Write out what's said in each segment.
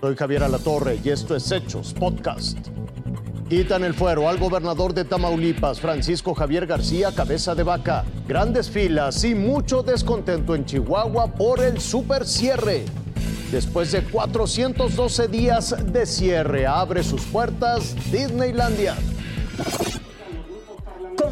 Soy Javier Alatorre y esto es Hechos Podcast. Quitan el fuero al gobernador de Tamaulipas, Francisco Javier García Cabeza de Vaca. Grandes filas y mucho descontento en Chihuahua por el super cierre. Después de 412 días de cierre, abre sus puertas Disneylandia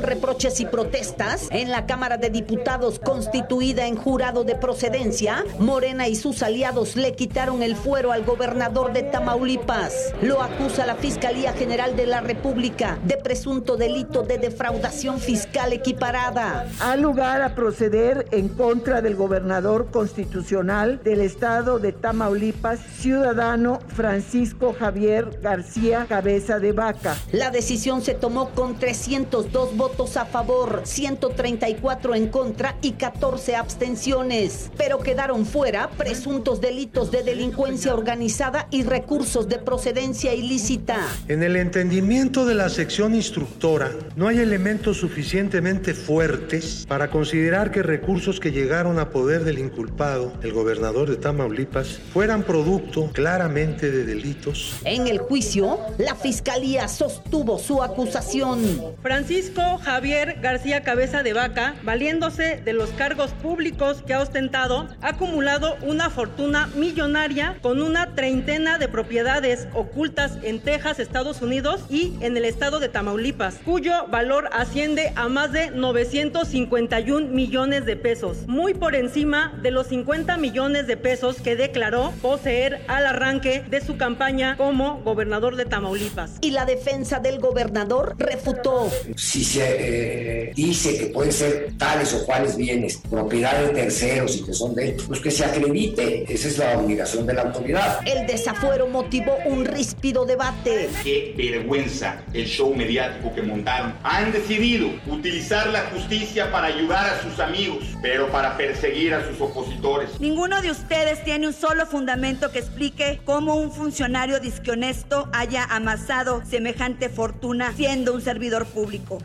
reproches y protestas en la Cámara de Diputados constituida en jurado de procedencia, Morena y sus aliados le quitaron el fuero al gobernador de Tamaulipas. Lo acusa la Fiscalía General de la República de presunto delito de defraudación fiscal equiparada. Ha lugar a proceder en contra del gobernador constitucional del estado de Tamaulipas, ciudadano Francisco Javier García Cabeza de Vaca. La decisión se tomó con 302 votos a favor, 134 en contra y 14 abstenciones. Pero quedaron fuera presuntos delitos de delincuencia organizada y recursos de procedencia ilícita. En el entendimiento de la sección instructora, no hay elementos suficientemente fuertes para considerar que recursos que llegaron a poder del inculpado, el gobernador de Tamaulipas, fueran producto claramente de delitos. En el juicio, la fiscalía sostuvo su acusación. Francisco Javier García Cabeza de Vaca, valiéndose de los cargos públicos que ha ostentado, ha acumulado una fortuna millonaria con una treintena de propiedades ocultas en Texas, Estados Unidos y en el estado de Tamaulipas, cuyo valor asciende a más de 951 millones de pesos, muy por encima de los 50 millones de pesos que declaró poseer al arranque de su campaña como gobernador de Tamaulipas. Y la defensa del gobernador refutó. Si se eh, dice que pueden ser tales o cuales bienes, propiedad de terceros y que son de ellos, pues que se acredite. Esa es la obligación de la autoridad. El desafuero motivó un ríspido debate. Qué vergüenza el show mediático que montaron. Han decidido utilizar la justicia para ayudar a sus amigos, pero para perseguir a sus opositores. Ninguno de ustedes tiene un solo fundamento que explique cómo un funcionario dishonesto haya amasado semejante fortuna siendo un servidor público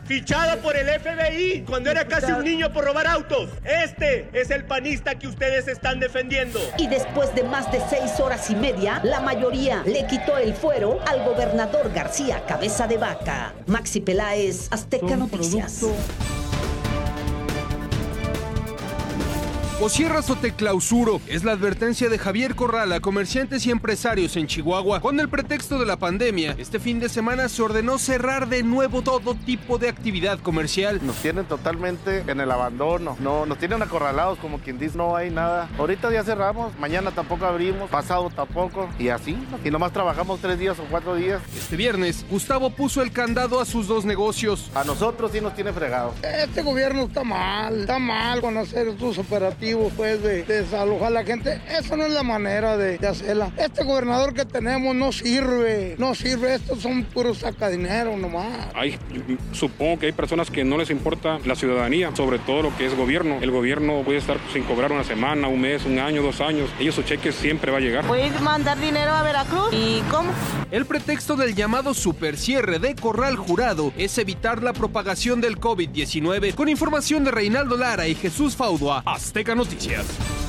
por el FBI cuando era casi un niño por robar autos. Este es el panista que ustedes están defendiendo. Y después de más de seis horas y media, la mayoría le quitó el fuero al gobernador García Cabeza de Vaca. Maxi Peláez, Azteca Noticias. O cierras o te clausuro. Es la advertencia de Javier Corral a comerciantes y empresarios en Chihuahua. Con el pretexto de la pandemia, este fin de semana se ordenó cerrar de nuevo todo tipo de actividad comercial. Nos tienen totalmente en el abandono. No, nos tienen acorralados como quien dice no hay nada. Ahorita ya cerramos, mañana tampoco abrimos, pasado tampoco. Y así, y nomás trabajamos tres días o cuatro días. Este viernes, Gustavo puso el candado a sus dos negocios. A nosotros sí nos tiene fregado. Este gobierno está mal, está mal con hacer sus operativos pues de, desalojar a la gente. Eso no es la manera de, hacerla. Este gobernador que tenemos no sirve, no sirve. Estos son puros sacadinero nomás. Hay, supongo que hay personas que no les importa la ciudadanía, sobre todo lo que es gobierno. El gobierno puede estar sin cobrar una semana, un mes, un año, dos años. Ellos su cheque siempre va a llegar. ¿Puedes mandar dinero a Veracruz? ¿Y cómo? El pretexto del llamado super cierre de Corral Jurado es evitar la propagación del COVID-19. Con información de Reinaldo Lara y Jesús Faudua, Azteca Noticias.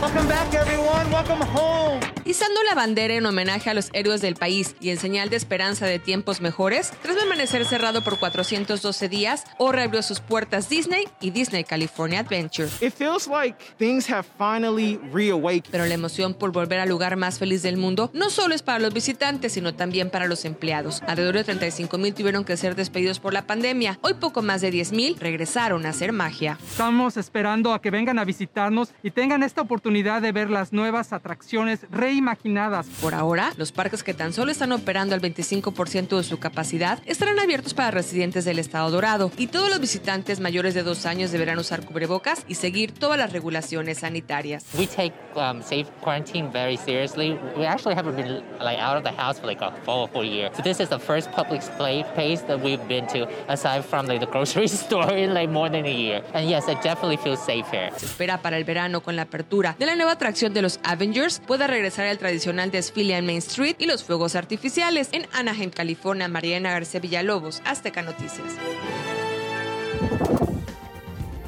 Welcome back, everyone. Welcome home. Izando la bandera en homenaje a los héroes del país y en señal de esperanza de tiempos mejores, tras permanecer cerrado por 412 días, ahora abrió sus puertas Disney y Disney California Adventure. It feels like things have finally reawakened. Pero la emoción por volver al lugar más feliz del mundo no solo es para los visitantes, sino también para los empleados. Alrededor de 35 mil tuvieron que ser despedidos por la pandemia. Hoy poco más de 10 mil regresaron a hacer magia. Estamos esperando a que vengan a visitarnos y tengan esta oportunidad de ver las nuevas atracciones rey imaginadas. Por ahora, los parques que tan solo están operando al 25% de su capacidad estarán abiertos para residentes del estado dorado y todos los visitantes mayores de dos años deberán usar cubrebocas y seguir todas las regulaciones sanitarias. We take um, safe quarantine very seriously. We actually haven't been like out of the house for like a full, full year. So this is the first public place that we've been to aside from like the grocery store in like more than a year. And yes, it definitely feels safe here. Se espera para el verano con la apertura de la nueva atracción de los Avengers pueda regresar el tradicional desfile en Main Street y los fuegos artificiales en Anaheim, California. Mariana García Villalobos, Azteca Noticias.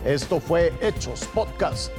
Esto fue Hechos Podcast.